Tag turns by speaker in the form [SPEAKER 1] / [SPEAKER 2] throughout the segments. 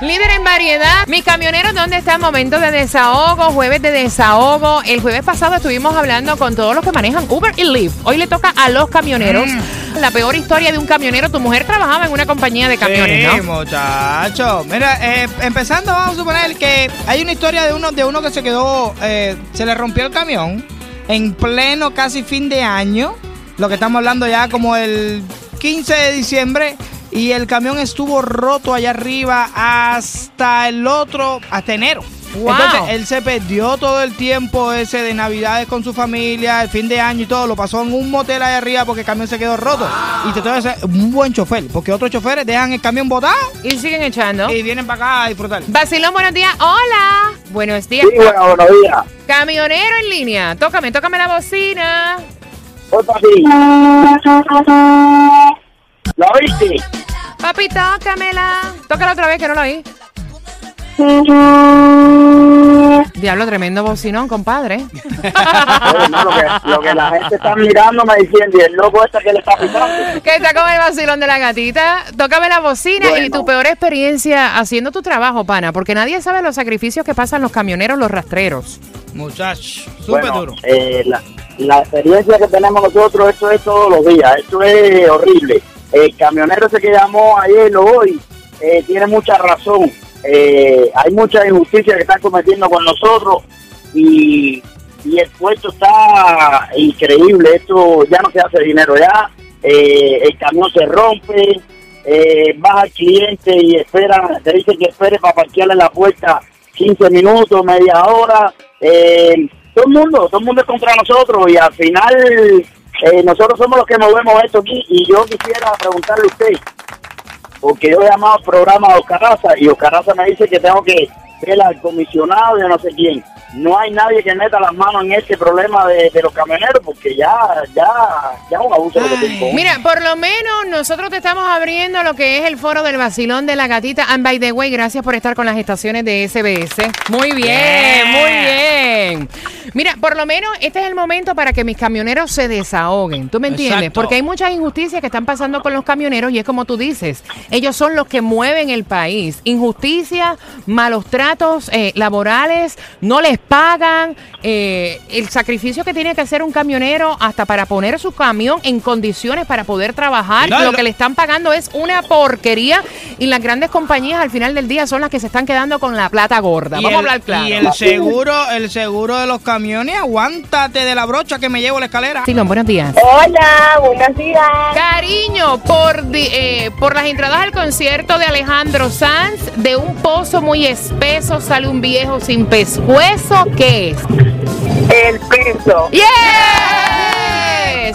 [SPEAKER 1] Líder en variedad. Mis camioneros, ¿dónde está? Momento de desahogo, jueves de desahogo. El jueves pasado estuvimos hablando con todos los que manejan Uber y Lyft. Hoy le toca a los camioneros. La peor historia de un camionero. Tu mujer trabajaba en una compañía de camiones,
[SPEAKER 2] Sí,
[SPEAKER 1] ¿no?
[SPEAKER 2] muchacho. Mira, eh, empezando, vamos a suponer que hay una historia de uno, de uno que se quedó, eh, se le rompió el camión en pleno casi fin de año. Lo que estamos hablando ya como el 15 de diciembre. Y el camión estuvo roto allá arriba hasta el otro, hasta enero.
[SPEAKER 1] Wow.
[SPEAKER 2] Entonces él se perdió todo el tiempo ese de navidades con su familia, el fin de año y todo, lo pasó en un motel allá arriba porque el camión se quedó roto. Y te tengo que un buen chofer, porque otros choferes dejan el camión botado
[SPEAKER 1] Y siguen echando.
[SPEAKER 2] y vienen para acá a disfrutar.
[SPEAKER 1] Vacilón, buenos días. Hola. Buenos días.
[SPEAKER 3] Sí, bueno, buenos días.
[SPEAKER 1] Camionero en línea. Tócame, tócame la bocina.
[SPEAKER 3] Hoy papi. ¿La viste?
[SPEAKER 1] Papi, tócamela. Tócala otra vez que no la oí. Diablo, tremendo bocinón, compadre.
[SPEAKER 3] Oye, no, lo, que, lo que la gente está mirando me diciendo, y el loco este que le está pisando.
[SPEAKER 1] ¿Qué está con el vacilón de la gatita? Tócame la bocina y tu peor experiencia haciendo tu trabajo, pana, porque nadie sabe los sacrificios que pasan los camioneros, los rastreros.
[SPEAKER 2] Muchacho, súper
[SPEAKER 3] Bueno,
[SPEAKER 2] duro.
[SPEAKER 3] eh, la, la experiencia que tenemos nosotros, esto es todos los días, esto es horrible. El camionero ese que llamó ayer o hoy eh, tiene mucha razón. Eh, hay mucha injusticia que están cometiendo con nosotros y, el puesto está increíble. Esto ya no se hace dinero ya. Eh, el camión se rompe, eh, baja el cliente y espera, te dice que espere para parquearle la puerta 15 minutos, media hora. Todo el mundo, todo el mundo es contra nosotros y al final eh, nosotros somos los que movemos esto aquí y yo quisiera preguntarle a usted, porque yo he llamado programa a Oscar Raza y Oscar Raza me dice que tengo que ver al comisionado de no sé quién. No hay nadie que meta las manos en este problema de, de los camioneros porque ya, ya, ya es un abuso de lo que tengo.
[SPEAKER 1] Mira, por lo menos nosotros te estamos abriendo lo que es el foro del vacilón de la gatita. And by the way, gracias por estar con las estaciones de SBS. Muy bien,
[SPEAKER 2] Yeah.
[SPEAKER 1] muy bien. Mira, por lo menos este es el momento para que mis camioneros se desahoguen. ¿Tú me entiendes?
[SPEAKER 2] Exacto.
[SPEAKER 1] Porque hay muchas injusticias que están pasando con los camioneros y es como tú dices, ellos son los que mueven el país. Injusticia, malos tratos eh, laborales, no les pagan, eh, el sacrificio que tiene que hacer un camionero hasta para poner su camión en condiciones para poder trabajar.
[SPEAKER 2] No,
[SPEAKER 1] lo
[SPEAKER 2] lo-
[SPEAKER 1] que le están pagando es una porquería y las grandes compañías al final del día son las que se están quedando con la plata gorda.
[SPEAKER 2] Y
[SPEAKER 1] Vamos a
[SPEAKER 2] el-
[SPEAKER 1] hablar claro.
[SPEAKER 2] Y el seguro, el seguro de los camiones, aguántate de la brocha que me llevo la escalera.
[SPEAKER 1] Silón, buenos días.
[SPEAKER 4] Hola, buenos días.
[SPEAKER 1] Cariño, por, eh, por las entradas al concierto de Alejandro Sanz, de un pozo muy espeso sale un viejo sin ¿Qué es?
[SPEAKER 4] El peso.
[SPEAKER 1] ¡Yeah!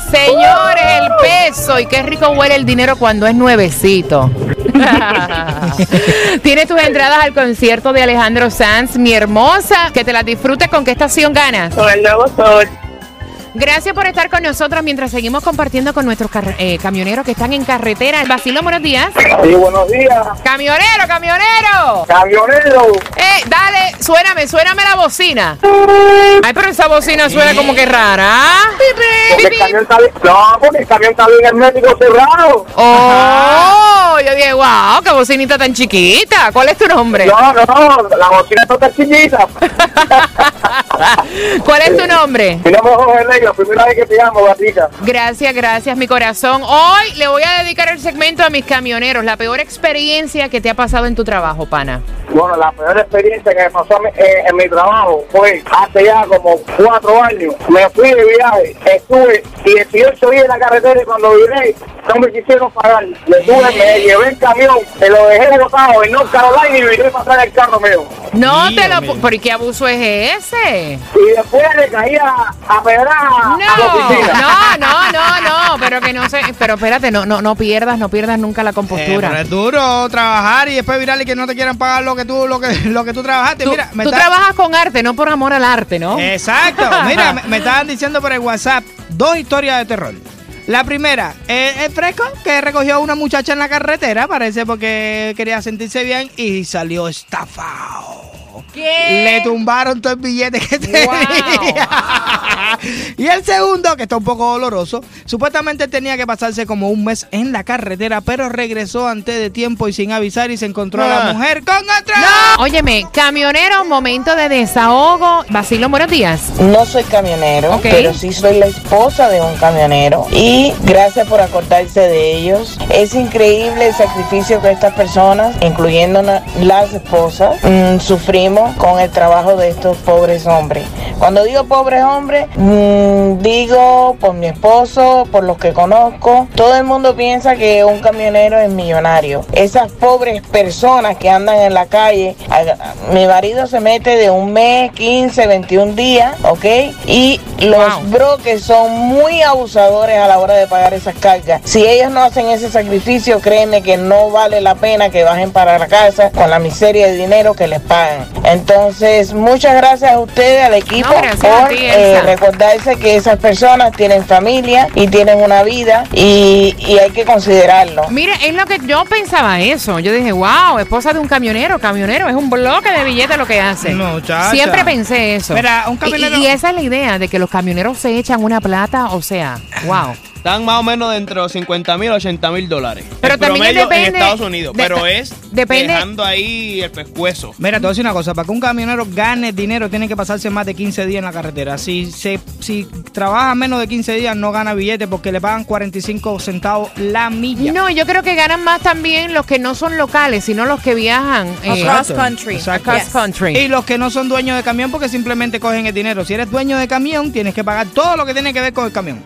[SPEAKER 1] Señores, el peso. Y qué rico huele el dinero cuando es nuevecito. Tienes tus entradas al concierto de Alejandro Sanz, mi hermosa. Que te las disfrutes con qué estación ganas.
[SPEAKER 4] Con el nuevo sol.
[SPEAKER 1] Gracias por estar con nosotros mientras seguimos compartiendo con nuestros eh, camioneros que están en carretera. Vacilo, buenos días.
[SPEAKER 3] Sí, buenos días,
[SPEAKER 1] Camionero, camionero.
[SPEAKER 3] camionero.
[SPEAKER 1] Eh, dale, suéname, suéname la bocina. Ay, pero esa bocina suena como que rara.
[SPEAKER 3] Porque el camión está bien, no, porque el camión está bien hermético cerrado.
[SPEAKER 1] Oh, yo dije, wow, qué bocinita tan chiquita. ¿Cuál es tu nombre?
[SPEAKER 3] No, no, la bocina está tan chiquita.
[SPEAKER 1] ¿Cuál es tu nombre?
[SPEAKER 3] Mi nombre es Jorge Rey, la primera vez que te llamo, gatita.
[SPEAKER 1] Gracias, gracias, mi corazón. Hoy le voy a dedicar el segmento a mis camioneros. La peor experiencia que te ha pasado en tu trabajo, pana.
[SPEAKER 3] Bueno, la peor experiencia que me pasó a mí, eh, en mi trabajo fue hace ya como cuatro años. Me fui de viaje, estuve 18 días en la carretera y cuando vine no me quisieron pagar. Le tuve, me llevé el camión, me lo dejé botado en North Carolina y vine a pasar el carro mío.
[SPEAKER 1] No
[SPEAKER 2] Dios
[SPEAKER 1] te lo...
[SPEAKER 2] mío.
[SPEAKER 1] pu- ¿Pero y qué abuso es ese?
[SPEAKER 3] Y después le caía a pedrar a, a la
[SPEAKER 1] No,
[SPEAKER 3] oficina.
[SPEAKER 1] no, no, no, no, pero que no sé, pero espérate, no, no, no pierdas, no pierdas nunca la
[SPEAKER 2] Eh, pero
[SPEAKER 1] compostura.
[SPEAKER 2] es duro trabajar y después virarle que no te quieran pagar lo que tú, lo que, lo que tú trabajaste.
[SPEAKER 1] Tú,
[SPEAKER 2] Mira, me
[SPEAKER 1] tú
[SPEAKER 2] está-
[SPEAKER 1] trabajas con arte, no por amor al arte, ¿no?
[SPEAKER 2] Exacto. Mira, me, me estaban diciendo por el WhatsApp dos historias de terror. La primera, eh, el fresco que recogió una muchacha en la carretera, parece porque quería sentirse bien y salió estafado.
[SPEAKER 1] ¿Qué?
[SPEAKER 2] Le tumbaron todo el billete que tenía. y el segundo, que está un poco doloroso, supuestamente tenía que pasarse como un mes en la carretera, pero regresó antes de tiempo y sin avisar y se encontró a la
[SPEAKER 5] Ah.
[SPEAKER 2] mujer con otra.
[SPEAKER 1] Óyeme, camionero, momento de desahogo. Basilio, buenos días.
[SPEAKER 6] No soy camionero, pero sí soy la esposa de un camionero. Y gracias por acordarse de ellos. Es increíble el sacrificio que estas personas, incluyendo las esposas, mm, sufrimos con el trabajo de estos pobres hombres. Cuando digo pobres hombres, mm, digo por mi esposo, por los que conozco. Todo el mundo piensa que un camionero es millonario. Esas pobres personas que andan en la calle, a- mi marido se mete de un mes, 15, 21 días, ¿ok? Y los
[SPEAKER 1] Wow.
[SPEAKER 6] brokers son muy abusadores a la hora de pagar esas cargas. Si ellos no hacen ese sacrificio, créeme que no vale la pena que bajen para la casa con la miseria de dinero que les pagan. Entonces, muchas gracias a ustedes, al equipo,
[SPEAKER 1] No, gracias a
[SPEAKER 6] por
[SPEAKER 1] ti,
[SPEAKER 6] eh, recordarse que esas personas tienen familia y tienen una vida y, y hay que considerarlo.
[SPEAKER 1] Mira, es lo que yo pensaba eso. Yo dije, wow, esposa de un camionero, camionero, es un bloque de billetes lo que hace.
[SPEAKER 2] Muchacha.
[SPEAKER 1] Siempre pensé eso.
[SPEAKER 2] Mira, un
[SPEAKER 1] Y-
[SPEAKER 2] camionero-
[SPEAKER 1] Y, y esa es la idea de que los camioneros se echan una plata, o sea, wow.
[SPEAKER 5] Están más o menos de entre los 50 mil a 80 mil dólares.
[SPEAKER 1] Pero
[SPEAKER 5] El
[SPEAKER 1] también depende
[SPEAKER 5] en Estados Unidos.
[SPEAKER 1] de-
[SPEAKER 5] pero es
[SPEAKER 1] depende-
[SPEAKER 5] dejando ahí el pescuezo.
[SPEAKER 2] Mira, te voy a decir una cosa, para que un camionero gane dinero tiene que pasarse más de 15 días en la carretera. Si se, si trabaja menos de 15 días no gana billete porque le pagan 45 centavos la milla.
[SPEAKER 1] No, yo creo que ganan más también los que no son locales, sino los que viajan eh,
[SPEAKER 7] Across country.
[SPEAKER 2] Exacto.
[SPEAKER 1] across
[SPEAKER 7] Yes.
[SPEAKER 1] country.
[SPEAKER 2] Y los que no son dueños de camión porque simplemente cogen el dinero. Si eres dueño de camión, tienes que pagar todo lo que tiene que ver con el camión.